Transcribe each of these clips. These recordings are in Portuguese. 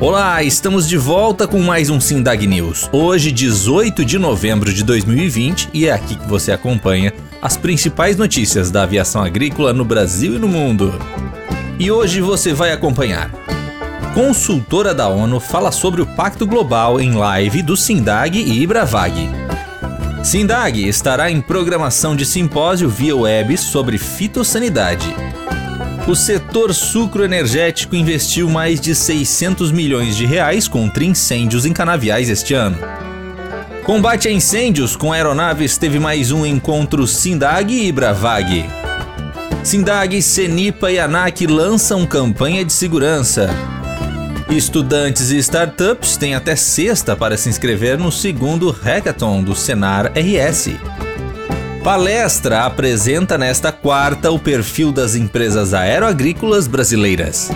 Olá, estamos de volta com mais um Sindag News. Hoje, 18 de novembro de 2020, e é aqui que você acompanha as principais notícias da aviação agrícola no Brasil e no mundo. E hoje você vai acompanhar. Consultora da ONU fala sobre o Pacto Global em live do Sindag e Ibravag. Sindag estará em programação de simpósio via web sobre fitossanidade. O setor sucroenergético investiu mais de 600 milhões de reais contra incêndios em canaviais este ano. Combate a incêndios com aeronaves teve mais um encontro Sindag e Bravag. Sindag, Senipa e ANAC lançam campanha de segurança. Estudantes e startups têm até sexta para se inscrever no segundo Hackathon do Senar RS. Palestra apresenta nesta quarta o perfil das empresas aeroagrícolas brasileiras.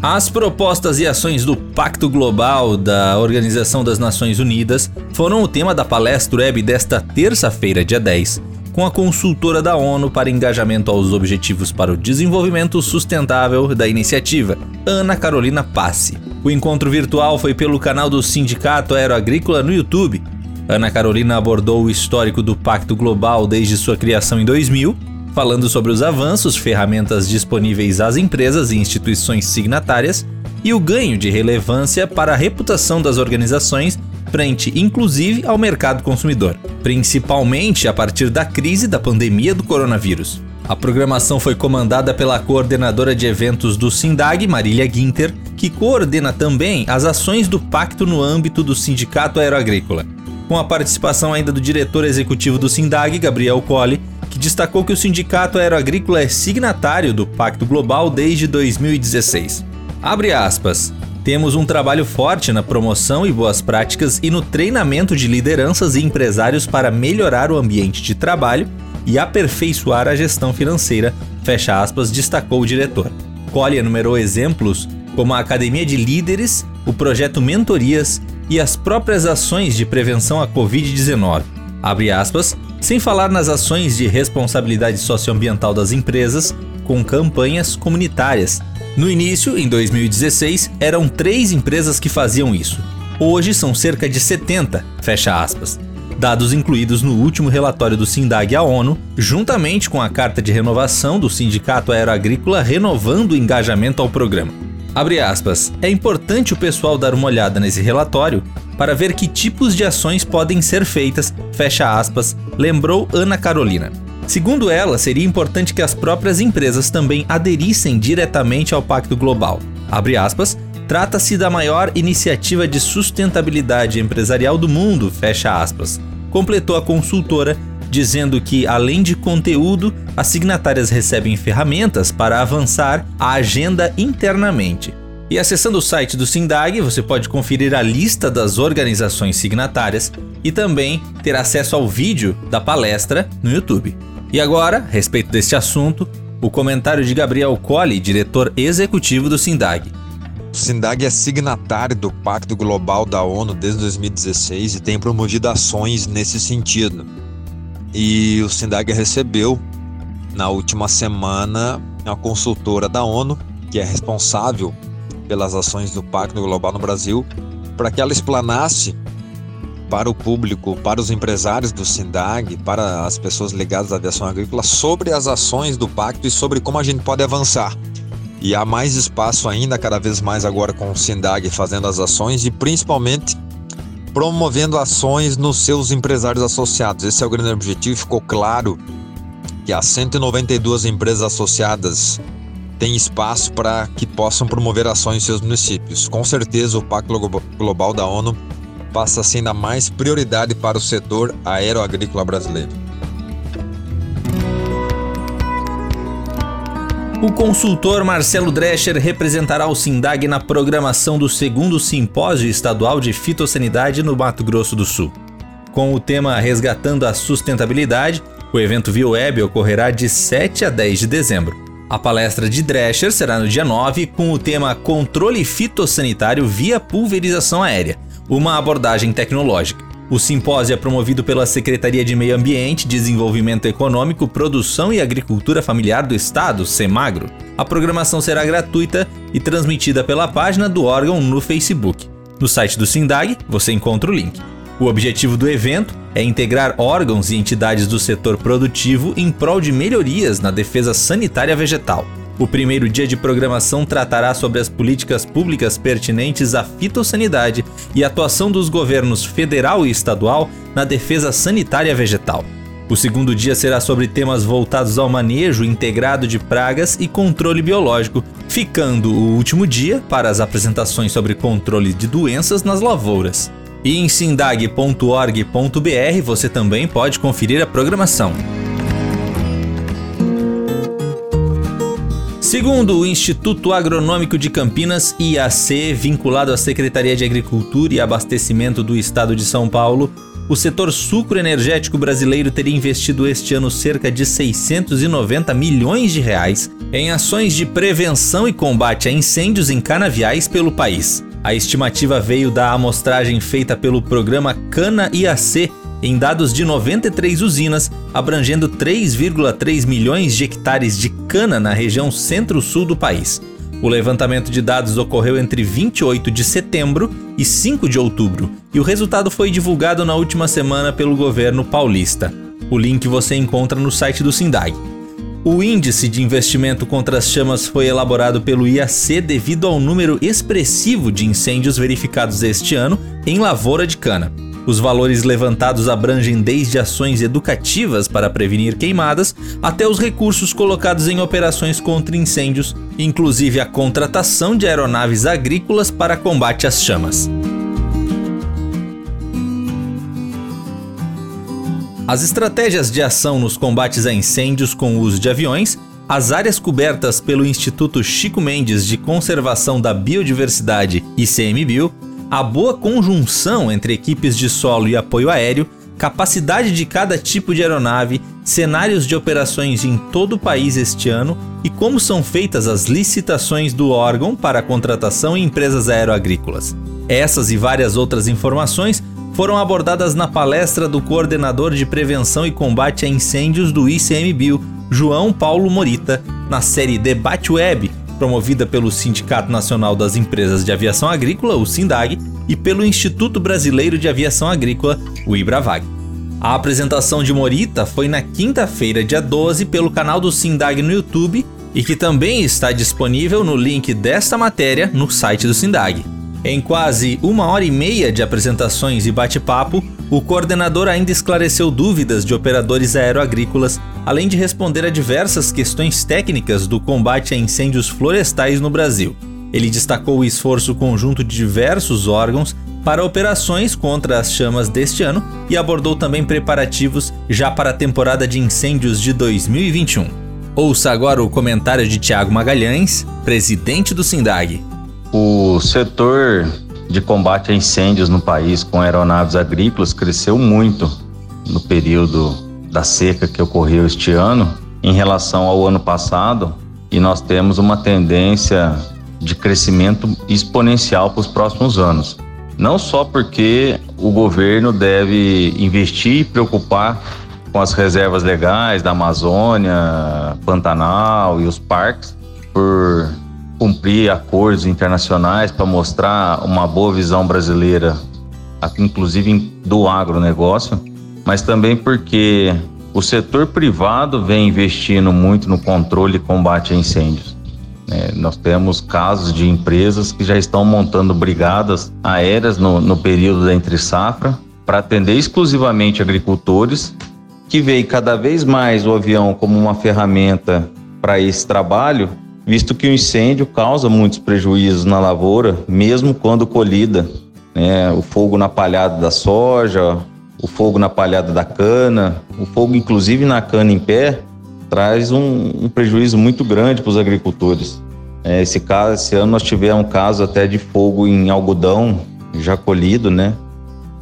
As propostas e ações do Pacto Global da Organização das Nações Unidas foram o tema da palestra web desta terça-feira, dia 10, com a consultora da ONU para engajamento aos Objetivos para o Desenvolvimento Sustentável da iniciativa, Ana Carolina Passi. O encontro virtual foi pelo canal do Sindicato Aeroagrícola no YouTube Ana Carolina abordou o histórico do Pacto Global desde sua criação em 2000, falando sobre os avanços, ferramentas disponíveis às empresas e instituições signatárias e o ganho de relevância para a reputação das organizações frente, inclusive, ao mercado consumidor, principalmente a partir da crise da pandemia do coronavírus. A programação foi comandada pela coordenadora de eventos do SINDAG, Marília Guinter, que coordena também as ações do pacto no âmbito do Sindicato Aeroagrícola com a participação ainda do diretor executivo do SINDAG, Gabriel Colli, que destacou que o Sindicato Aeroagrícola é signatário do Pacto Global desde 2016. Abre aspas. Temos um trabalho forte na promoção e boas práticas e no treinamento de lideranças e empresários para melhorar o ambiente de trabalho e aperfeiçoar a gestão financeira, fecha aspas, destacou o diretor. Colli enumerou exemplos como a Academia de Líderes, o projeto Mentorias e as próprias ações de prevenção à Covid-19. Abre aspas, sem falar nas ações de responsabilidade socioambiental das empresas, com campanhas comunitárias. No início, em 2016, eram três empresas que faziam isso. Hoje são cerca de 70, fecha aspas. Dados incluídos no último relatório do SINDAG à ONU, juntamente com a carta de renovação do Sindicato Aeroagrícola renovando o engajamento ao programa. Abre aspas. É importante o pessoal dar uma olhada nesse relatório para ver que tipos de ações podem ser feitas, fecha aspas, lembrou Ana Carolina. Segundo ela, seria importante que as próprias empresas também aderissem diretamente ao Pacto Global. Abre aspas, trata-se da maior iniciativa de sustentabilidade empresarial do mundo, fecha aspas. Completou a consultora dizendo que, além de conteúdo, as signatárias recebem ferramentas para avançar a agenda internamente. E acessando o site do Sindag, você pode conferir a lista das organizações signatárias e também ter acesso ao vídeo da palestra no YouTube. E agora, a respeito deste assunto, o comentário de Gabriel Colli, diretor executivo do Sindag. O Sindag é signatário do Pacto Global da ONU desde 2016 e tem promovido ações nesse sentido. E o Sindag recebeu na última semana a consultora da ONU, que é responsável pelas ações do Pacto Global no Brasil, para que ela explanasse para o público, para os empresários do SINDAG, para as pessoas ligadas à aviação agrícola, sobre as ações do pacto e sobre como a gente pode avançar. E há mais espaço ainda, cada vez mais agora com o SINDAG fazendo as ações e principalmente promovendo ações nos seus empresários associados. Esse é o grande objetivo. Ficou claro que as 192 empresas associadas têm espaço para que possam promover ações em seus municípios. Com certeza, o Pacto Global da ONU passa a ser ainda mais prioridade para o setor aeroagrícola brasileiro. O consultor Marcelo Drescher representará o SINDAG na programação do segundo Simpósio Estadual de Fitossanidade no Mato Grosso do Sul. Com o tema Resgatando a Sustentabilidade, o evento via web ocorrerá de 7 a 10 de dezembro. A palestra de Drescher será no dia 9 com o tema Controle Fitossanitário via Pulverização Aérea, uma abordagem tecnológica. O simpósio é promovido pela Secretaria de Meio Ambiente, Desenvolvimento Econômico, Produção e Agricultura Familiar do Estado, SEMAGRO. A programação será gratuita e transmitida pela página do órgão no Facebook. No site do SINDAG você encontra o link. O objetivo do evento é integrar órgãos e entidades do setor produtivo em prol de melhorias na defesa sanitária vegetal. O primeiro dia de programação tratará sobre as políticas públicas pertinentes à fitossanidade e atuação dos governos federal e estadual na defesa sanitária vegetal. O segundo dia será sobre temas voltados ao manejo integrado de pragas e controle biológico, ficando o último dia para as apresentações sobre controle de doenças nas lavouras. E em sindag.org.br você também pode conferir a programação. Segundo o Instituto Agronômico de Campinas, IAC, vinculado à Secretaria de Agricultura e Abastecimento do Estado de São Paulo, o setor sucroenergético brasileiro teria investido este ano cerca de 690 milhões de reais em ações de prevenção e combate a incêndios em canaviais pelo país. A estimativa veio da amostragem feita pelo programa Cana IAC em dados de 93 usinas, abrangendo 3,3 milhões de hectares de cana na região centro-sul do país. O levantamento de dados ocorreu entre 28 de setembro e 5 de outubro, e o resultado foi divulgado na última semana pelo governo paulista. O link você encontra no site do Sindag. O índice de investimento contra as chamas foi elaborado pelo IAC devido ao número expressivo de incêndios verificados este ano em lavoura de cana. Os valores levantados abrangem desde ações educativas para prevenir queimadas até os recursos colocados em operações contra incêndios, inclusive a contratação de aeronaves agrícolas para combate às chamas. As estratégias de ação nos combates a incêndios com o uso de aviões, as áreas cobertas pelo Instituto Chico Mendes de Conservação da Biodiversidade, ICMBio, a boa conjunção entre equipes de solo e apoio aéreo, capacidade de cada tipo de aeronave, cenários de operações em todo o país este ano e como são feitas as licitações do órgão para a contratação em empresas aeroagrícolas. Essas e várias outras informações foram abordadas na palestra do coordenador de prevenção e combate a incêndios do ICMBio, João Paulo Morita, na série Debate Web, promovida pelo Sindicato Nacional das Empresas de Aviação Agrícola, o SINDAG, e pelo Instituto Brasileiro de Aviação Agrícola, o IBRAVAG. A apresentação de Morita foi na quinta-feira, dia 12, pelo canal do SINDAG no YouTube e que também está disponível no link desta matéria no site do SINDAG. Em quase uma hora e meia de apresentações e bate-papo, o coordenador ainda esclareceu dúvidas de operadores aeroagrícolas, além de responder a diversas questões técnicas do combate a incêndios florestais no Brasil. Ele destacou o esforço conjunto de diversos órgãos para operações contra as chamas deste ano e abordou também preparativos já para a temporada de incêndios de 2021. Ouça agora o comentário de Tiago Magalhães, presidente do SINDAG. O setor de combate a incêndios no país com aeronaves agrícolas cresceu muito no período da seca que ocorreu este ano em relação ao ano passado e nós temos uma tendência de crescimento exponencial para os próximos anos. Não só porque o governo deve investir e preocupar com as reservas legais da Amazônia, Pantanal e os parques, por cumprir acordos internacionais para mostrar uma boa visão brasileira, inclusive do agronegócio, mas também porque o setor privado vem investindo muito no controle e combate a incêndios. É, nós temos casos de empresas que já estão montando brigadas aéreas no, no período da entre safra para atender exclusivamente agricultores, que veem cada vez mais o avião como uma ferramenta para esse trabalho visto que o incêndio causa muitos prejuízos na lavoura, mesmo quando colhida. Né? O fogo na palhada da soja, o fogo na palhada da cana, o fogo inclusive na cana em pé, traz um, um prejuízo muito grande para os agricultores. É, esse, caso, esse ano nós tivemos um caso até de fogo em algodão já colhido, né?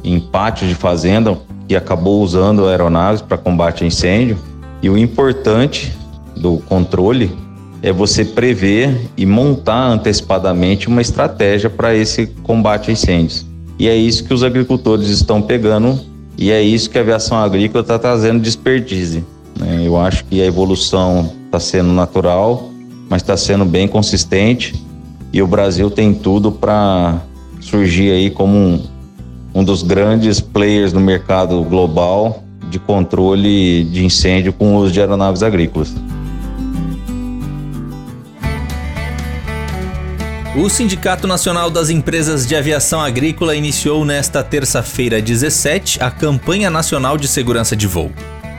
em pátio de fazenda, que acabou usando aeronaves para combate a incêndio. E o importante do controle é você prever e montar antecipadamente uma estratégia para esse combate a incêndios. e é isso que os agricultores estão pegando e é isso que a aviação agrícola está trazendo desperdice. Né? Eu acho que a evolução está sendo natural, mas está sendo bem consistente e o Brasil tem tudo para surgir aí como um, um dos grandes players no mercado global de controle de incêndio com o uso de aeronaves agrícolas. O Sindicato Nacional das Empresas de Aviação Agrícola iniciou nesta terça-feira 17 a Campanha Nacional de Segurança de Voo.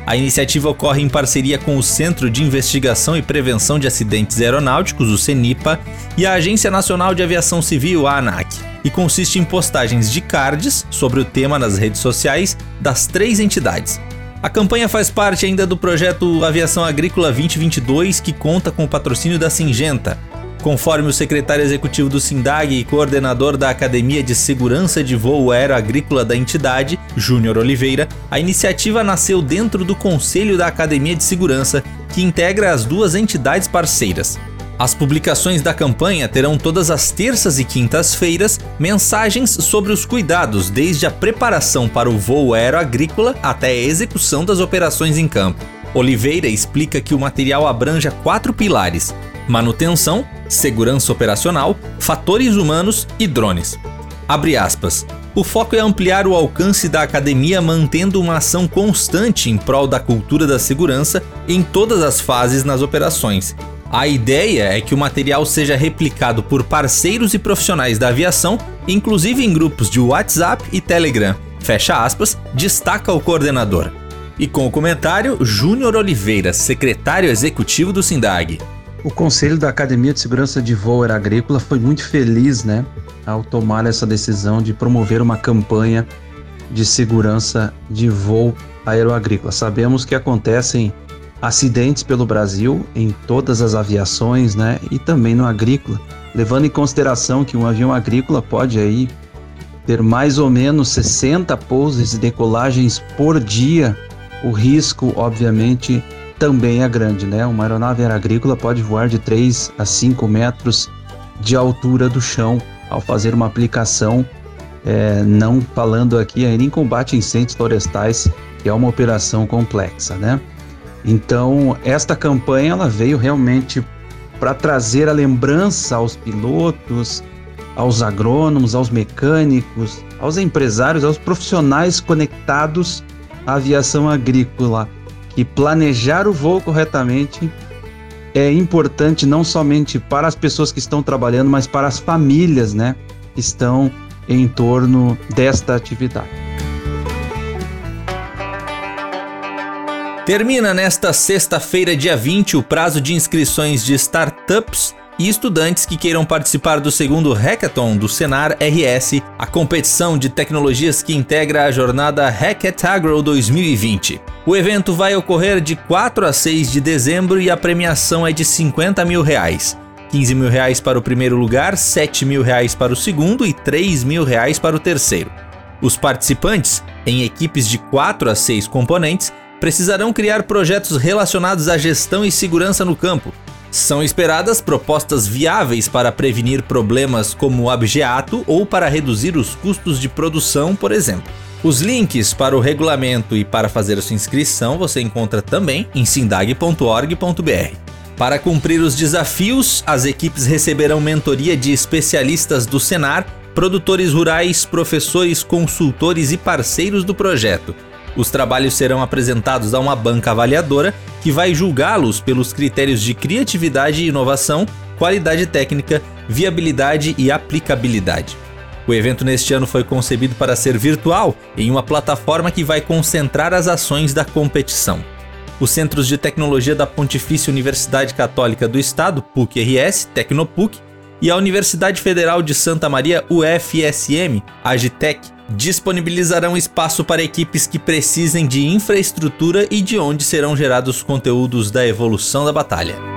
A iniciativa ocorre em parceria com o Centro de Investigação e Prevenção de Acidentes Aeronáuticos, o CENIPA, e a Agência Nacional de Aviação Civil, a ANAC, e consiste em postagens de cards sobre o tema nas redes sociais das três entidades. A campanha faz parte ainda do projeto Aviação Agrícola 2022, que conta com o patrocínio da Singenta, Conforme o secretário executivo do SINDAG e coordenador da Academia de Segurança de Voo Aeroagrícola da entidade, Júnior Oliveira, a iniciativa nasceu dentro do Conselho da Academia de Segurança, que integra as duas entidades parceiras. As publicações da campanha terão todas as terças e quintas-feiras mensagens sobre os cuidados desde a preparação para o voo aeroagrícola até a execução das operações em campo. Oliveira explica que o material abranja quatro pilares: manutenção, segurança operacional, fatores humanos e drones. Abre aspas. O foco é ampliar o alcance da academia mantendo uma ação constante em prol da cultura da segurança em todas as fases nas operações. A ideia é que o material seja replicado por parceiros e profissionais da aviação, inclusive em grupos de WhatsApp e Telegram. Fecha aspas, destaca o coordenador. E com o comentário, Júnior Oliveira, secretário executivo do SINDAG. O Conselho da Academia de Segurança de Voo Agrícola foi muito feliz, né, ao tomar essa decisão de promover uma campanha de segurança de voo aeroagrícola. Sabemos que acontecem acidentes pelo Brasil em todas as aviações, né, e também no agrícola, levando em consideração que um avião agrícola pode aí ter mais ou menos 60 pousos e decolagens por dia. O risco, obviamente, também é grande, né? Uma aeronave agrícola pode voar de 3 a 5 metros de altura do chão ao fazer uma aplicação, é, não falando aqui ainda em combate a incêndios florestais, que é uma operação complexa, né? Então, esta campanha ela veio realmente para trazer a lembrança aos pilotos, aos agrônomos, aos mecânicos, aos empresários, aos profissionais conectados à aviação agrícola e planejar o voo corretamente é importante não somente para as pessoas que estão trabalhando, mas para as famílias, né, que estão em torno desta atividade. Termina nesta sexta-feira, dia 20, o prazo de inscrições de startups e estudantes que queiram participar do segundo Hackathon do Senar RS, a competição de tecnologias que integra a jornada Hackatagro 2020. O evento vai ocorrer de 4 a 6 de dezembro e a premiação é de 50 mil reais. 15 mil reais para o primeiro lugar, 7 mil reais para o segundo e 3 mil reais para o terceiro. Os participantes, em equipes de 4 a 6 componentes, precisarão criar projetos relacionados à gestão e segurança no campo, são esperadas propostas viáveis para prevenir problemas como o abjeato ou para reduzir os custos de produção, por exemplo. Os links para o regulamento e para fazer sua inscrição você encontra também em sindag.org.br. Para cumprir os desafios, as equipes receberão mentoria de especialistas do Senar, produtores rurais, professores, consultores e parceiros do projeto. Os trabalhos serão apresentados a uma banca avaliadora que vai julgá-los pelos critérios de criatividade e inovação, qualidade técnica, viabilidade e aplicabilidade. O evento neste ano foi concebido para ser virtual, em uma plataforma que vai concentrar as ações da competição. Os Centros de Tecnologia da Pontifícia Universidade Católica do Estado, PUC-RS, Tecnopuc, e a Universidade Federal de Santa Maria, UFSM, Agitec, disponibilizarão espaço para equipes que precisem de infraestrutura e de onde serão gerados conteúdos da evolução da batalha.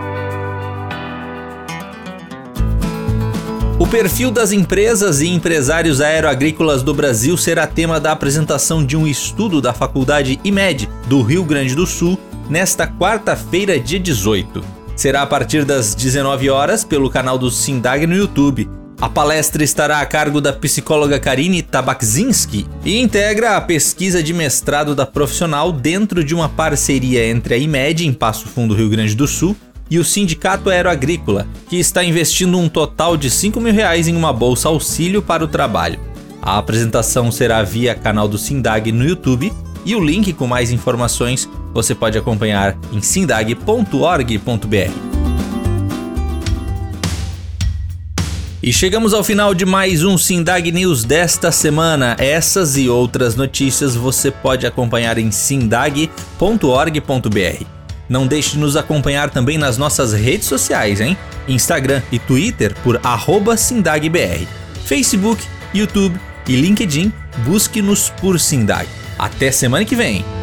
O perfil das empresas e empresários aeroagrícolas do Brasil será tema da apresentação de um estudo da Faculdade IMED do Rio Grande do Sul nesta quarta-feira, dia 18. Será a partir das 19 horas pelo canal do Sindag no YouTube A palestra estará a cargo da psicóloga Karine Tabakzinski e integra a pesquisa de mestrado da profissional dentro de uma parceria entre a IMED, em Passo Fundo, Rio Grande do Sul, e o Sindicato Aeroagrícola, que está investindo um total de 5 mil reais em uma bolsa auxílio para o trabalho. A apresentação será via canal do Sindag no YouTube e o link com mais informações você pode acompanhar em sindag.org.br. E chegamos ao final de mais um Sindag News desta semana. Essas e outras notícias você pode acompanhar em sindag.org.br. Não deixe de nos acompanhar também nas nossas redes sociais, hein? Instagram e Twitter por SindagBR. Facebook, YouTube e LinkedIn, busque-nos por Sindag. Até semana que vem!